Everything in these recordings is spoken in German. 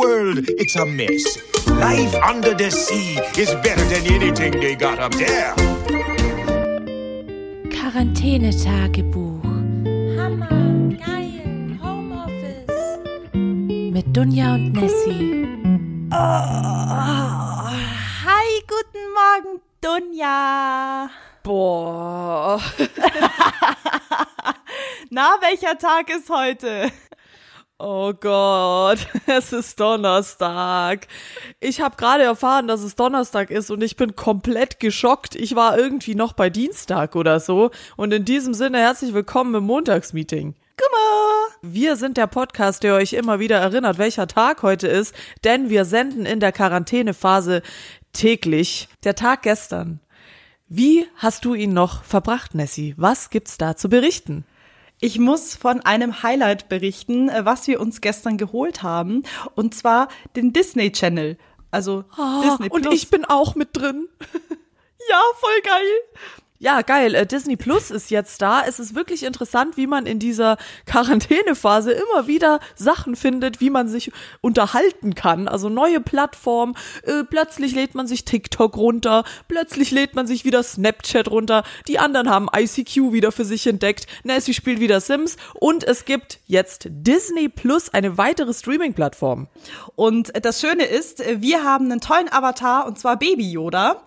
world, it's a mess. Life under the sea is better than anything they got up there. Quarantänetagebuch. Hammer, geil, Homeoffice. Mit Dunja und Nessie. Oh, hi, guten Morgen, Dunja. Boah. Na, welcher Tag ist heute? Oh Gott, es ist Donnerstag. Ich habe gerade erfahren, dass es Donnerstag ist und ich bin komplett geschockt. Ich war irgendwie noch bei Dienstag oder so. Und in diesem Sinne herzlich willkommen im Montagsmeeting. Wir sind der Podcast, der euch immer wieder erinnert, welcher Tag heute ist, denn wir senden in der Quarantänephase täglich. Der Tag gestern. Wie hast du ihn noch verbracht, Nessie? Was gibt's da zu berichten? Ich muss von einem Highlight berichten, äh, was wir uns gestern geholt haben. Und zwar den Disney Channel. Also Disney Plus. Und ich bin auch mit drin. ja, voll geil. Ja, geil. Äh, Disney Plus ist jetzt da. Es ist wirklich interessant, wie man in dieser Quarantänephase immer wieder Sachen findet, wie man sich unterhalten kann. Also neue Plattformen. Äh, plötzlich lädt man sich TikTok runter. Plötzlich lädt man sich wieder Snapchat runter. Die anderen haben ICQ wieder für sich entdeckt. Nancy spielt wieder Sims. Und es gibt jetzt Disney Plus, eine weitere Streaming-Plattform. Und das Schöne ist, wir haben einen tollen Avatar, und zwar Baby Yoda.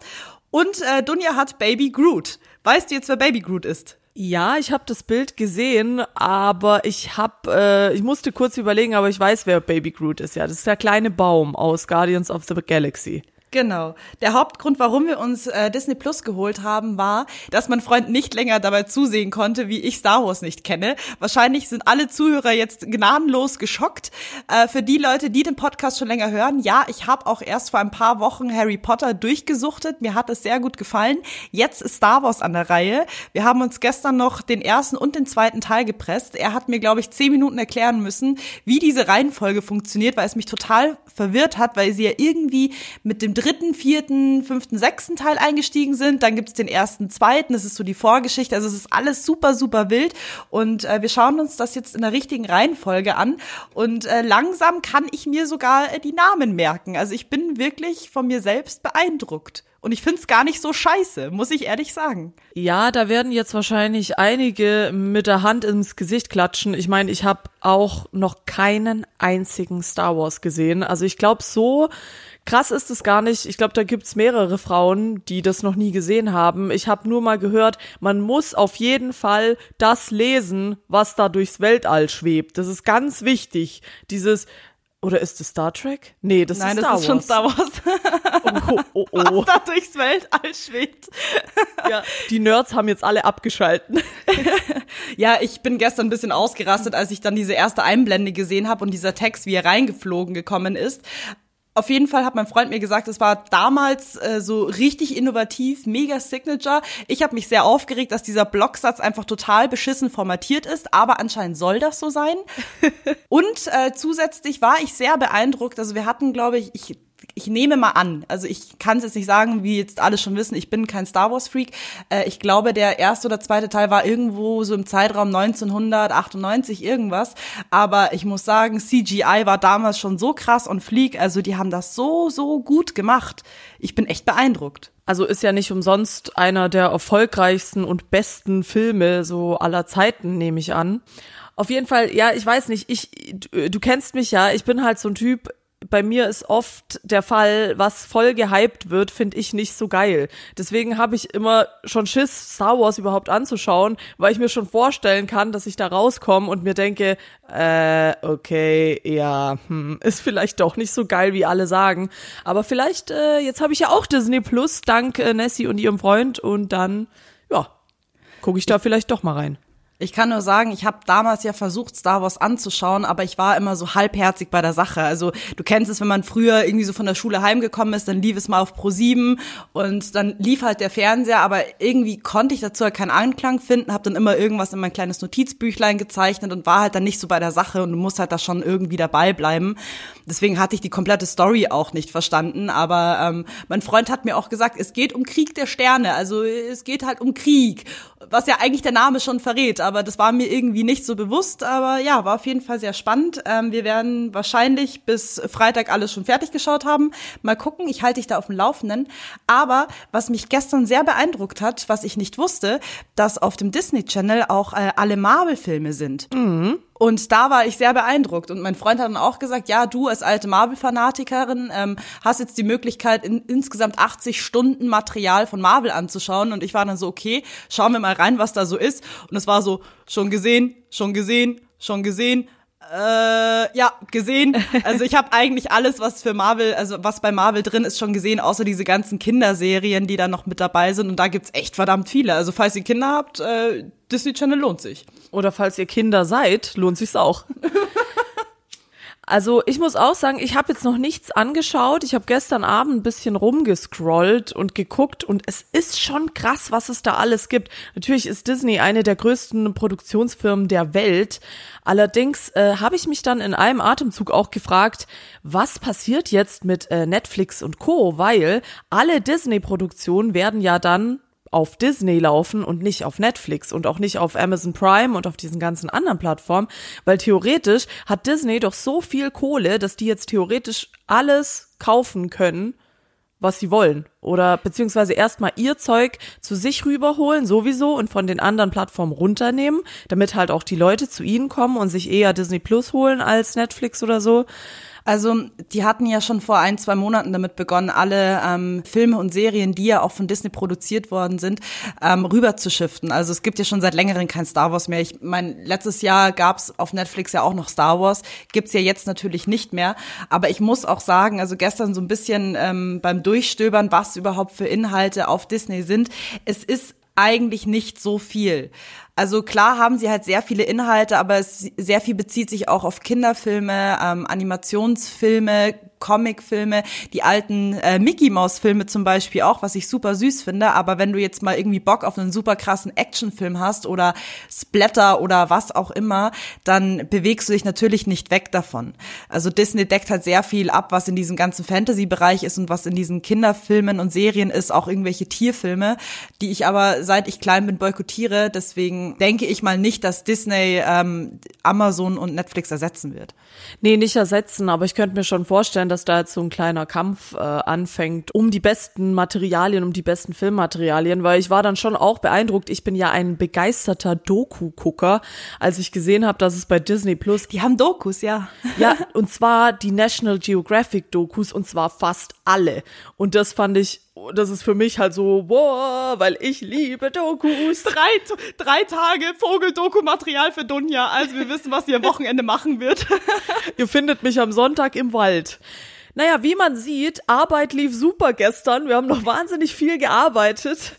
Und äh, Dunja hat Baby Groot. Weißt du jetzt, wer Baby Groot ist? Ja, ich habe das Bild gesehen, aber ich hab, äh, ich musste kurz überlegen, aber ich weiß, wer Baby Groot ist. Ja, das ist der kleine Baum aus Guardians of the Galaxy. Genau. Der Hauptgrund, warum wir uns äh, Disney Plus geholt haben, war, dass mein Freund nicht länger dabei zusehen konnte, wie ich Star Wars nicht kenne. Wahrscheinlich sind alle Zuhörer jetzt gnadenlos geschockt. Äh, für die Leute, die den Podcast schon länger hören, ja, ich habe auch erst vor ein paar Wochen Harry Potter durchgesuchtet. Mir hat es sehr gut gefallen. Jetzt ist Star Wars an der Reihe. Wir haben uns gestern noch den ersten und den zweiten Teil gepresst. Er hat mir, glaube ich, zehn Minuten erklären müssen, wie diese Reihenfolge funktioniert, weil es mich total verwirrt hat, weil sie ja irgendwie mit dem dritten, vierten, fünften, sechsten Teil eingestiegen sind. Dann gibt's den ersten, zweiten. Das ist so die Vorgeschichte. Also es ist alles super, super wild. Und äh, wir schauen uns das jetzt in der richtigen Reihenfolge an. Und äh, langsam kann ich mir sogar äh, die Namen merken. Also ich bin wirklich von mir selbst beeindruckt. Und ich find's gar nicht so scheiße, muss ich ehrlich sagen. Ja, da werden jetzt wahrscheinlich einige mit der Hand ins Gesicht klatschen. Ich meine, ich habe auch noch keinen einzigen Star Wars gesehen. Also ich glaube, so krass ist es gar nicht. Ich glaube, da gibt's mehrere Frauen, die das noch nie gesehen haben. Ich habe nur mal gehört, man muss auf jeden Fall das lesen, was da durchs Weltall schwebt. Das ist ganz wichtig. Dieses oder ist es Star Trek? Nee, das Nein, ist Star das ist schon Wars. Star Wars. Oh, oh, oh. Was da durchs Weltall schwebt. Ja, die Nerds haben jetzt alle abgeschalten. Ja, ich bin gestern ein bisschen ausgerastet, als ich dann diese erste Einblende gesehen habe und dieser Text, wie er reingeflogen gekommen ist. Auf jeden Fall hat mein Freund mir gesagt, es war damals äh, so richtig innovativ, mega Signature. Ich habe mich sehr aufgeregt, dass dieser Blocksatz einfach total beschissen formatiert ist, aber anscheinend soll das so sein. Und äh, zusätzlich war ich sehr beeindruckt. Also wir hatten, glaube ich, ich ich nehme mal an, also ich kann es jetzt nicht sagen, wie jetzt alle schon wissen, ich bin kein Star Wars Freak. Äh, ich glaube, der erste oder zweite Teil war irgendwo so im Zeitraum 1998 irgendwas. Aber ich muss sagen, CGI war damals schon so krass und flieg. Also die haben das so, so gut gemacht. Ich bin echt beeindruckt. Also ist ja nicht umsonst einer der erfolgreichsten und besten Filme so aller Zeiten, nehme ich an. Auf jeden Fall, ja, ich weiß nicht, ich, du, du kennst mich ja, ich bin halt so ein Typ, bei mir ist oft der Fall, was voll gehypt wird, finde ich nicht so geil. Deswegen habe ich immer schon Schiss, Star Wars überhaupt anzuschauen, weil ich mir schon vorstellen kann, dass ich da rauskomme und mir denke, äh, okay, ja, hm, ist vielleicht doch nicht so geil, wie alle sagen. Aber vielleicht, äh, jetzt habe ich ja auch Disney Plus, dank äh, Nessie und ihrem Freund und dann, ja, gucke ich da vielleicht doch mal rein. Ich kann nur sagen, ich habe damals ja versucht, Star Wars anzuschauen, aber ich war immer so halbherzig bei der Sache. Also du kennst es, wenn man früher irgendwie so von der Schule heimgekommen ist, dann lief es mal auf Pro 7 und dann lief halt der Fernseher, aber irgendwie konnte ich dazu halt keinen Anklang finden, habe dann immer irgendwas in mein kleines Notizbüchlein gezeichnet und war halt dann nicht so bei der Sache und du musst halt da schon irgendwie dabei bleiben. Deswegen hatte ich die komplette Story auch nicht verstanden. Aber ähm, mein Freund hat mir auch gesagt, es geht um Krieg der Sterne. Also es geht halt um Krieg, was ja eigentlich der Name schon verrät. Aber das war mir irgendwie nicht so bewusst. Aber ja, war auf jeden Fall sehr spannend. Ähm, wir werden wahrscheinlich bis Freitag alles schon fertig geschaut haben. Mal gucken, ich halte dich da auf dem Laufenden. Aber was mich gestern sehr beeindruckt hat, was ich nicht wusste, dass auf dem Disney Channel auch äh, alle Marvel-Filme sind. Mhm. Und da war ich sehr beeindruckt. Und mein Freund hat dann auch gesagt, ja, du als alte Marvel-Fanatikerin ähm, hast jetzt die Möglichkeit, in, insgesamt 80 Stunden Material von Marvel anzuschauen. Und ich war dann so, okay, schauen wir mal rein, was da so ist. Und es war so, schon gesehen, schon gesehen, schon gesehen. Äh, ja, gesehen. Also ich habe eigentlich alles, was für Marvel, also was bei Marvel drin ist, schon gesehen, außer diese ganzen Kinderserien, die da noch mit dabei sind. Und da gibt's echt verdammt viele. Also falls ihr Kinder habt, äh, Disney Channel lohnt sich. Oder falls ihr Kinder seid, lohnt sich's auch. Also ich muss auch sagen, ich habe jetzt noch nichts angeschaut. Ich habe gestern Abend ein bisschen rumgescrollt und geguckt und es ist schon krass, was es da alles gibt. Natürlich ist Disney eine der größten Produktionsfirmen der Welt. Allerdings äh, habe ich mich dann in einem Atemzug auch gefragt, was passiert jetzt mit äh, Netflix und Co, weil alle Disney-Produktionen werden ja dann auf Disney laufen und nicht auf Netflix und auch nicht auf Amazon Prime und auf diesen ganzen anderen Plattformen, weil theoretisch hat Disney doch so viel Kohle, dass die jetzt theoretisch alles kaufen können, was sie wollen. Oder beziehungsweise erstmal ihr Zeug zu sich rüberholen, sowieso, und von den anderen Plattformen runternehmen, damit halt auch die Leute zu ihnen kommen und sich eher Disney Plus holen als Netflix oder so. Also die hatten ja schon vor ein, zwei Monaten damit begonnen, alle ähm, Filme und Serien, die ja auch von Disney produziert worden sind, ähm, rüber zu shiften. Also es gibt ja schon seit längerem kein Star Wars mehr. Ich mein, letztes Jahr gab's auf Netflix ja auch noch Star Wars, gibt's ja jetzt natürlich nicht mehr. Aber ich muss auch sagen, also gestern so ein bisschen ähm, beim Durchstöbern, was überhaupt für Inhalte auf Disney sind, es ist eigentlich nicht so viel. Also klar haben sie halt sehr viele Inhalte, aber es, sehr viel bezieht sich auch auf Kinderfilme, ähm, Animationsfilme, Comicfilme, die alten äh, Mickey Mouse Filme zum Beispiel auch, was ich super süß finde. Aber wenn du jetzt mal irgendwie Bock auf einen super krassen Actionfilm hast oder Splatter oder was auch immer, dann bewegst du dich natürlich nicht weg davon. Also Disney deckt halt sehr viel ab, was in diesem ganzen Fantasy-Bereich ist und was in diesen Kinderfilmen und Serien ist, auch irgendwelche Tierfilme, die ich aber seit ich klein bin boykottiere. Deswegen denke ich mal nicht, dass Disney ähm, Amazon und Netflix ersetzen wird. Nee, nicht ersetzen, aber ich könnte mir schon vorstellen, dass da jetzt so ein kleiner Kampf äh, anfängt um die besten Materialien, um die besten Filmmaterialien, weil ich war dann schon auch beeindruckt. Ich bin ja ein begeisterter Doku-Gucker, als ich gesehen habe, dass es bei Disney Plus. Die haben Dokus, ja. Ja, und zwar die National Geographic Dokus und zwar fast alle. Und das fand ich das ist für mich halt so, boah, weil ich liebe Dokus. Drei, drei Tage Vogeldokumaterial für Dunja, also wir wissen, was sie am Wochenende machen wird. Ihr findet mich am Sonntag im Wald. Naja, wie man sieht, Arbeit lief super gestern. Wir haben noch wahnsinnig viel gearbeitet.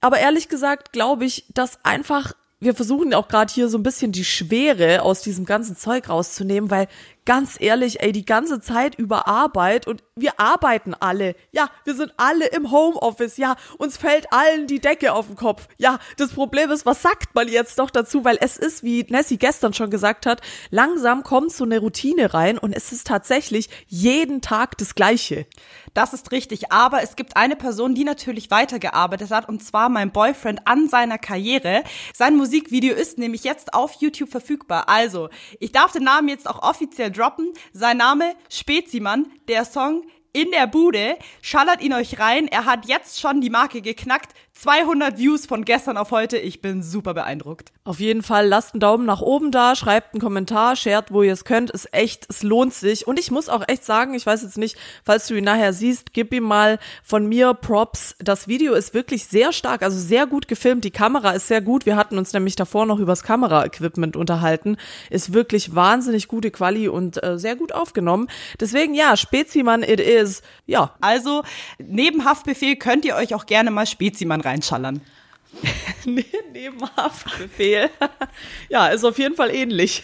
Aber ehrlich gesagt glaube ich, dass einfach wir versuchen auch gerade hier so ein bisschen die Schwere aus diesem ganzen Zeug rauszunehmen, weil ganz ehrlich, ey, die ganze Zeit über Arbeit und wir arbeiten alle. Ja, wir sind alle im Homeoffice. Ja, uns fällt allen die Decke auf den Kopf. Ja, das Problem ist, was sagt man jetzt noch dazu? Weil es ist, wie Nessie gestern schon gesagt hat, langsam kommt so eine Routine rein und es ist tatsächlich jeden Tag das Gleiche. Das ist richtig. Aber es gibt eine Person, die natürlich weitergearbeitet hat, und zwar mein Boyfriend an seiner Karriere. Sein Musikvideo ist nämlich jetzt auf YouTube verfügbar. Also, ich darf den Namen jetzt auch offiziell droppen. Sein Name Spezimann. Der Song in der Bude. Schallert ihn euch rein. Er hat jetzt schon die Marke geknackt. 200 Views von gestern auf heute. Ich bin super beeindruckt. Auf jeden Fall lasst einen Daumen nach oben da, schreibt einen Kommentar, shared, wo ihr es könnt. Ist echt, es lohnt sich. Und ich muss auch echt sagen, ich weiß jetzt nicht, falls du ihn nachher siehst, gib ihm mal von mir Props. Das Video ist wirklich sehr stark, also sehr gut gefilmt. Die Kamera ist sehr gut. Wir hatten uns nämlich davor noch übers Kameraequipment unterhalten. Ist wirklich wahnsinnig gute Quali und äh, sehr gut aufgenommen. Deswegen ja, Spezimann it is. Ja. Also neben Haftbefehl könnt ihr euch auch gerne mal Spezimann reinschallern. Neben Haftbefehl. ja, ist auf jeden Fall ähnlich.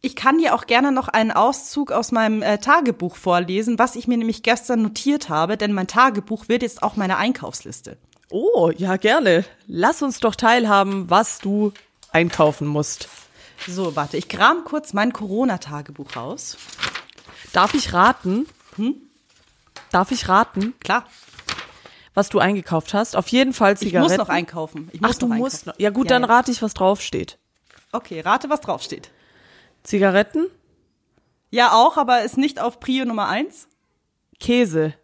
Ich kann dir auch gerne noch einen Auszug aus meinem äh, Tagebuch vorlesen, was ich mir nämlich gestern notiert habe, denn mein Tagebuch wird jetzt auch meine Einkaufsliste. Oh, ja, gerne. Lass uns doch teilhaben, was du einkaufen musst. So, warte, ich kram kurz mein Corona-Tagebuch raus. Darf ich raten? Darf ich raten, Klar. was du eingekauft hast? Auf jeden Fall Ich Zigaretten. muss noch einkaufen. Ich muss Ach, du noch musst einkaufen. noch. Ja gut, Ja, dann ja. rate ich, was draufsteht. Okay, rate, was draufsteht. Zigaretten, Ja, auch, aber ist nicht auf Prio Nummer eins. Käse,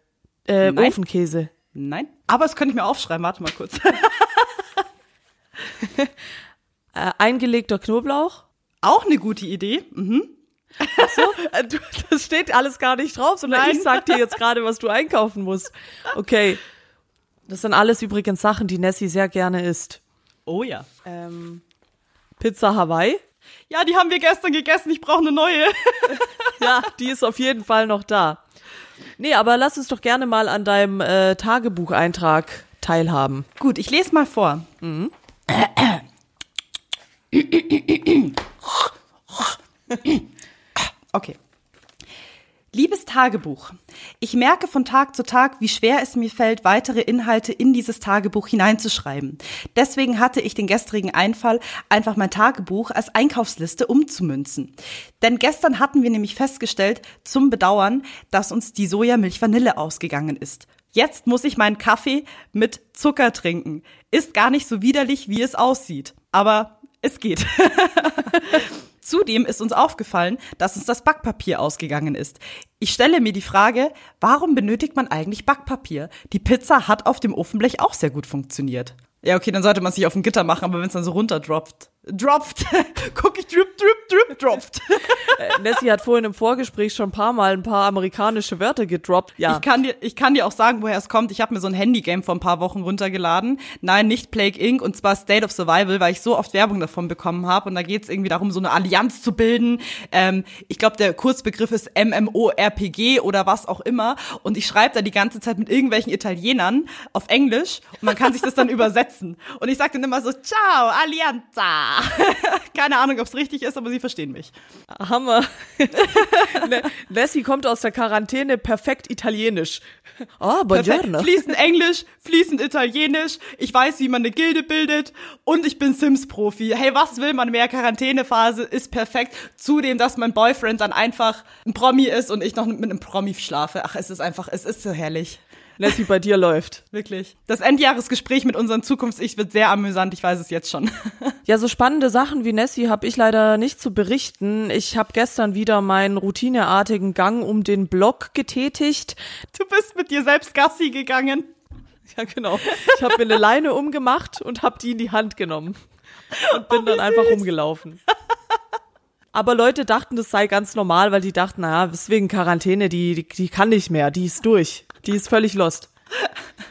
äh, Nein. Ofenkäse, Nein. Aber das könnte ich mir aufschreiben. Warte mal kurz. äh, eingelegter Knoblauch. auch eine gute Idee. Mhm. Du, das steht alles gar nicht drauf, sondern Nein. ich sag dir jetzt gerade, was du einkaufen musst. Okay. Das sind alles übrigens Sachen, die Nessie sehr gerne isst. Oh ja. Ähm, Pizza Hawaii. Ja, die haben wir gestern gegessen. Ich brauche eine neue. Ja, die ist auf jeden Fall noch da. Nee, aber lass uns doch gerne mal an deinem äh, Tagebucheintrag teilhaben. Gut, ich lese mal vor. Okay. Liebes Tagebuch, ich merke von Tag zu Tag, wie schwer es mir fällt, weitere Inhalte in dieses Tagebuch hineinzuschreiben. Deswegen hatte ich den gestrigen Einfall, einfach mein Tagebuch als Einkaufsliste umzumünzen. Denn gestern hatten wir nämlich festgestellt, zum Bedauern, dass uns die Sojamilch Vanille ausgegangen ist. Jetzt muss ich meinen Kaffee mit Zucker trinken. Ist gar nicht so widerlich, wie es aussieht. Aber es geht. Zudem ist uns aufgefallen, dass uns das Backpapier ausgegangen ist. Ich stelle mir die Frage, warum benötigt man eigentlich Backpapier? Die Pizza hat auf dem Ofenblech auch sehr gut funktioniert. Ja, okay, dann sollte man es nicht auf ein Gitter machen, aber wenn es dann so runterdroppt. Dropft. Guck ich, drip, drip, drip, dropft. Äh, Nessie hat vorhin im Vorgespräch schon ein paar Mal ein paar amerikanische Wörter gedroppt. Ja. Ich kann dir, ich kann dir auch sagen, woher es kommt. Ich habe mir so ein Handygame vor ein paar Wochen runtergeladen. Nein, nicht Plague Inc. und zwar State of Survival, weil ich so oft Werbung davon bekommen habe. Und da geht es irgendwie darum, so eine Allianz zu bilden. Ähm, ich glaube, der Kurzbegriff ist MMORPG oder was auch immer. Und ich schreibe da die ganze Zeit mit irgendwelchen Italienern auf Englisch und man kann sich das dann übersetzen. Und ich sage dann immer so, ciao, Allianza. Keine Ahnung, ob es richtig ist, aber sie verstehen mich. Hammer. Ne- Nessie kommt aus der Quarantäne perfekt italienisch. Ah, Perfekt. buongiorno. Fließend Englisch, fließend Italienisch. Ich weiß, wie man eine Gilde bildet und ich bin Sims-Profi. Hey, was will man mehr? Quarantänephase ist perfekt. Zudem, dass mein Boyfriend dann einfach ein Promi ist und ich noch mit einem Promi schlafe. Ach, es ist einfach, es ist so herrlich. Nessie, bei dir läuft. Wirklich. Das Endjahresgespräch mit unseren Zukunfts-Ich wird sehr amüsant. Ich weiß es jetzt schon. Ja, so spannende Sachen wie Nessie habe ich leider nicht zu berichten. Ich habe gestern wieder meinen routineartigen Gang um den Block getätigt. Du bist mit dir selbst Gassi gegangen. Ja, genau. Ich habe mir eine Leine umgemacht und habe die in die Hand genommen und bin Oh, dann einfach süß. rumgelaufen. Aber Leute dachten, das sei ganz normal, weil die dachten, naja, deswegen Quarantäne, die, die, die kann nicht mehr, die ist durch, die ist völlig lost.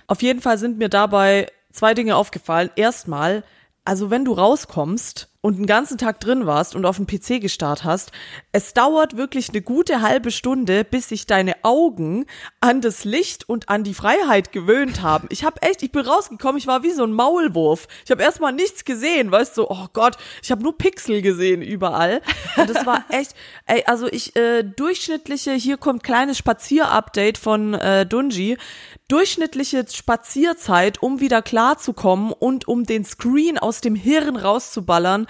Auf jeden Fall sind mir dabei zwei Dinge aufgefallen. Erstmal, also wenn du rauskommst und einen ganzen Tag drin warst und auf dem PC gestarrt hast, es dauert wirklich eine gute halbe Stunde, bis sich deine Augen an das Licht und an die Freiheit gewöhnt haben. Ich habe echt, ich bin rausgekommen, ich war wie so ein Maulwurf. Ich habe erstmal nichts gesehen, weißt du, oh Gott, ich habe nur Pixel gesehen überall. Und das war echt, ey, also ich äh, durchschnittliche, hier kommt kleines Spazierupdate von äh, Dunji durchschnittliche Spazierzeit, um wieder klarzukommen und um den Screen aus dem Hirn rauszuballern,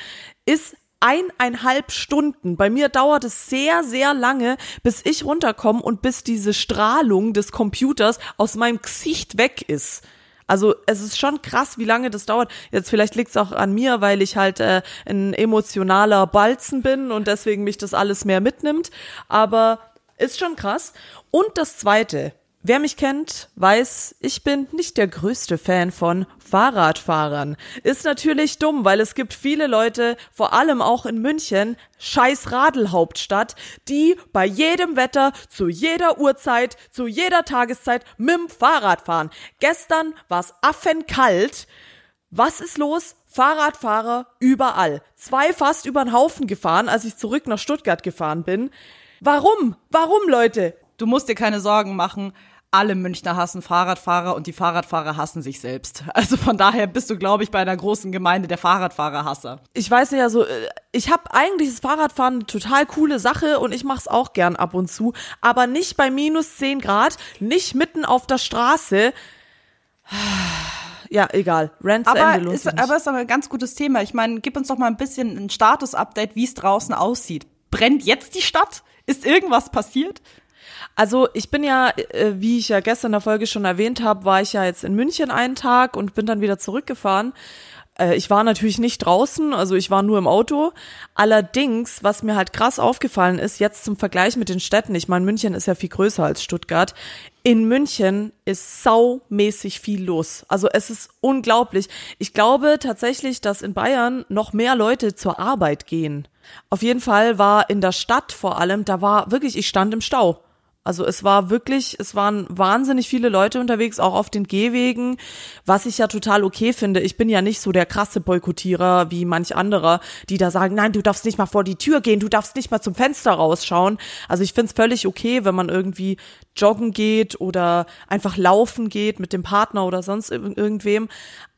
ist eineinhalb Stunden. Bei mir dauert es sehr, sehr lange, bis ich runterkomme und bis diese Strahlung des Computers aus meinem Gesicht weg ist. Also es ist schon krass, wie lange das dauert. Jetzt vielleicht liegt es auch an mir, weil ich halt äh, ein emotionaler Balzen bin und deswegen mich das alles mehr mitnimmt. Aber ist schon krass. Und das Zweite, Wer mich kennt, weiß, ich bin nicht der größte Fan von Fahrradfahrern. Ist natürlich dumm, weil es gibt viele Leute, vor allem auch in München, scheiß Radelhauptstadt, die bei jedem Wetter, zu jeder Uhrzeit, zu jeder Tageszeit mit dem Fahrrad fahren. Gestern war's affenkalt. Was ist los? Fahrradfahrer überall. Zwei fast über den Haufen gefahren, als ich zurück nach Stuttgart gefahren bin. Warum? Warum, Leute? Du musst dir keine Sorgen machen. Alle Münchner hassen Fahrradfahrer und die Fahrradfahrer hassen sich selbst. Also von daher bist du, glaube ich, bei einer großen Gemeinde der Fahrradfahrerhasser. ich weiß ja so, äh, ich habe eigentlich das Fahrradfahren eine total coole Sache und ich mach's auch gern ab und zu, aber nicht bei minus 10 Grad, nicht mitten auf der Straße. Ja, egal. Rant zu Ende Aber lohnt ist, nicht. aber ist aber ein ganz gutes Thema. Ich meine, gib uns doch mal ein bisschen ein Status-Update, wie es draußen aussieht. Brennt jetzt die Stadt? Ist irgendwas passiert? Also ich bin ja, äh, wie ich ja gestern in der Folge schon erwähnt habe, war ich ja jetzt in München einen Tag und bin dann wieder zurückgefahren. Äh, ich war natürlich nicht draußen, also ich war nur im Auto. Allerdings, was mir halt krass aufgefallen ist, jetzt zum Vergleich mit den Städten, ich meine, München ist ja viel größer als Stuttgart. In München ist saumäßig viel los. Also es ist unglaublich. Ich glaube tatsächlich, dass in Bayern noch mehr Leute zur Arbeit gehen. Auf jeden Fall war in der Stadt vor allem, da war wirklich, ich stand im Stau. Also es war wirklich, es waren wahnsinnig viele Leute unterwegs, auch auf den Gehwegen, was ich ja total okay finde. Ich bin ja nicht so der krasse Boykottierer wie manch anderer, die da sagen, nein, du darfst nicht mal vor die Tür gehen, du darfst nicht mal zum Fenster rausschauen. Also ich finde es völlig okay, wenn man irgendwie joggen geht oder einfach laufen geht mit dem Partner oder sonst irgendwem.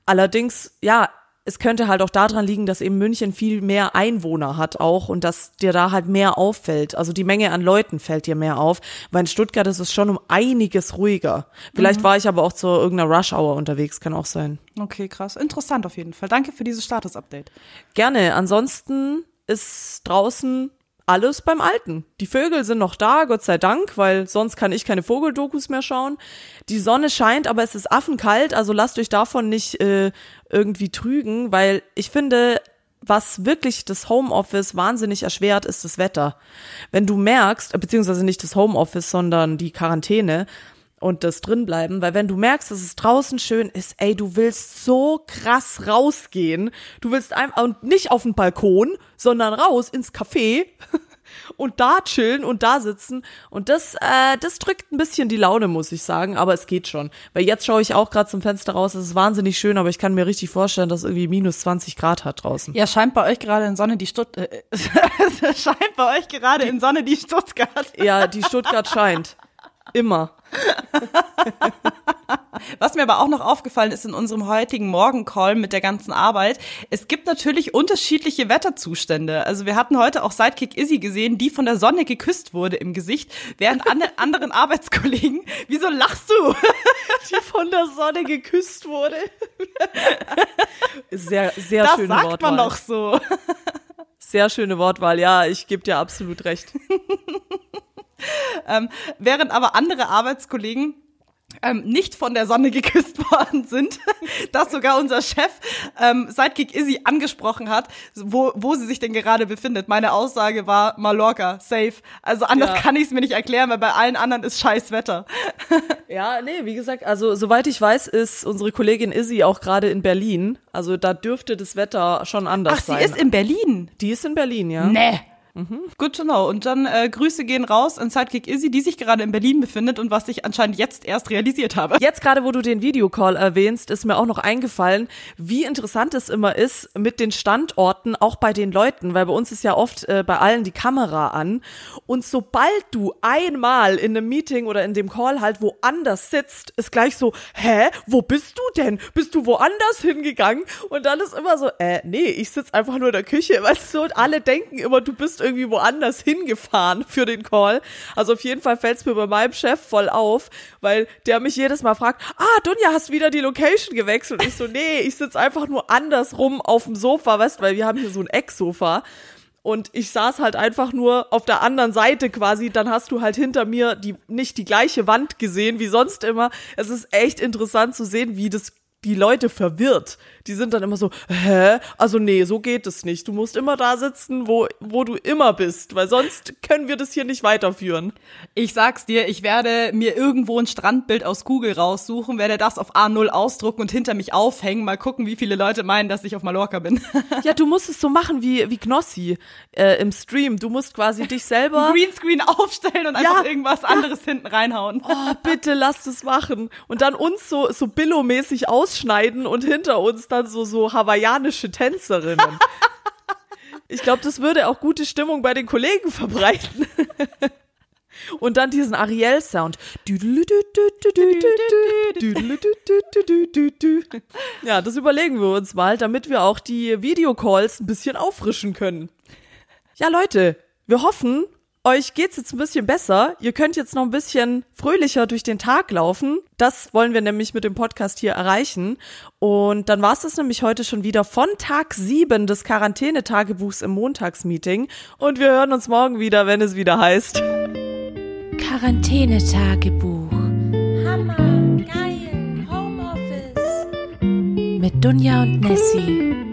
Allerdings, ja, es könnte halt auch daran liegen, dass eben München viel mehr Einwohner hat auch und dass dir da halt mehr auffällt. Also die Menge an Leuten fällt dir mehr auf. Weil in Stuttgart ist es schon um einiges ruhiger. Vielleicht mhm. war ich aber auch zu irgendeiner Rush Hour unterwegs, kann auch sein. Okay, krass. Interessant auf jeden Fall. Danke für dieses Status-Update. Gerne. Ansonsten ist draußen alles beim Alten. Die Vögel sind noch da, Gott sei Dank, weil sonst kann ich keine Vogeldokus mehr schauen. Die Sonne scheint, aber es ist affenkalt, also lasst euch davon nicht äh, irgendwie trügen, weil ich finde, was wirklich das Homeoffice wahnsinnig erschwert, ist das Wetter. Wenn du merkst, beziehungsweise nicht das Homeoffice, sondern die Quarantäne, und das drinbleiben, weil wenn du merkst, dass es draußen schön ist, ey, du willst so krass rausgehen. Du willst einfach und nicht auf den Balkon, sondern raus ins Café und da chillen und da sitzen und das äh, das drückt ein bisschen die Laune, muss ich sagen, aber es geht schon, weil jetzt schaue ich auch gerade zum Fenster raus, es ist wahnsinnig schön, aber ich kann mir richtig vorstellen, dass es irgendwie minus 20 Grad hat draußen. Ja, scheint bei euch gerade in Sonne die Stutt äh, scheint bei euch gerade in Sonne die Stuttgart. Ja, die Stuttgart scheint. Immer. Was mir aber auch noch aufgefallen ist in unserem heutigen Morgencall mit der ganzen Arbeit, es gibt natürlich unterschiedliche Wetterzustände. Also wir hatten heute auch Sidekick Izzy gesehen, die von der Sonne geküsst wurde im Gesicht, während an anderen Arbeitskollegen, wieso lachst du? die von der Sonne geküsst wurde. Sehr, sehr das schöne sagt Wortwahl. man doch so. Sehr schöne Wortwahl, ja, ich gebe dir absolut recht. ähm, während aber andere Arbeitskollegen ähm, nicht von der Sonne geküsst worden sind, dass sogar unser Chef ähm, Sidekick Izzy angesprochen hat, wo, wo sie sich denn gerade befindet. Meine Aussage war Mallorca, safe. Also anders ja. kann ich es mir nicht erklären, weil bei allen anderen ist scheiß Wetter. ja, nee, wie gesagt, also soweit ich weiß, ist unsere Kollegin Izzy auch gerade in Berlin. Also da dürfte das Wetter schon anders sein. Ach, sie ist in Berlin? Die ist in Berlin, ja. Nee. Mhm. Good to know. Und dann äh, Grüße gehen raus an Sidekick Izzy, die sich gerade in Berlin befindet und was ich anscheinend jetzt erst realisiert habe. Jetzt gerade, wo du den Videocall erwähnst, ist mir auch noch eingefallen, wie interessant es immer ist mit den Standorten, auch bei den Leuten, weil bei uns ist ja oft äh, bei allen die Kamera an. Und sobald du einmal in einem Meeting oder in dem Call halt woanders sitzt, ist gleich so, hä, wo bist du denn? Bist du woanders hingegangen? Und dann ist immer so, äh, nee, ich sitze einfach nur in der Küche, weißt du, und alle denken immer, du bist irgendwie woanders hingefahren für den Call. Also auf jeden Fall fällt es mir bei meinem Chef voll auf, weil der mich jedes Mal fragt, ah, Dunja, hast wieder die Location gewechselt? Und ich so, nee, ich sitze einfach nur andersrum auf dem Sofa, weißt du, weil wir haben hier so ein Ecksofa. Und ich saß halt einfach nur auf der anderen Seite quasi. Dann hast du halt hinter mir die, nicht die gleiche Wand gesehen wie sonst immer. Es ist echt interessant zu sehen, wie das die Leute verwirrt. Die sind dann immer so, hä? Also nee, so geht es nicht. Du musst immer da sitzen, wo, wo du immer bist, weil sonst können wir das hier nicht weiterführen. Ich sag's dir, ich werde mir irgendwo ein Strandbild aus Google raussuchen, werde das auf A0 ausdrucken und hinter mich aufhängen, mal gucken, wie viele Leute meinen, dass ich auf Mallorca bin. ja, du musst es so machen wie, wie Knossi äh, im Stream. Du musst quasi dich selber Greenscreen aufstellen und einfach irgendwas anderes hinten reinhauen. Oh, bitte lass das machen. Und dann uns so, so Billo-mäßig ausschneiden und hinter uns dann so, so hawaiianische Tänzerinnen. Ich glaube, das würde auch gute Stimmung bei den Kollegen verbreiten. Und dann diesen Ariel-Sound. Ja, das überlegen wir uns mal, damit wir auch die Videocalls ein bisschen auffrischen können. Ja, Leute, wir hoffen, euch geht's jetzt ein bisschen besser. Ihr könnt jetzt noch ein bisschen fröhlicher durch den Tag laufen. Das wollen wir nämlich mit dem Podcast hier erreichen. Und dann war's das nämlich heute schon wieder von Tag 7 des Quarantänetagebuchs im Montagsmeeting. Und wir hören uns morgen wieder, wenn es wieder heißt. Quarantänetagebuch. Hammer, geil, Homeoffice. Mit Dunja und Nessie.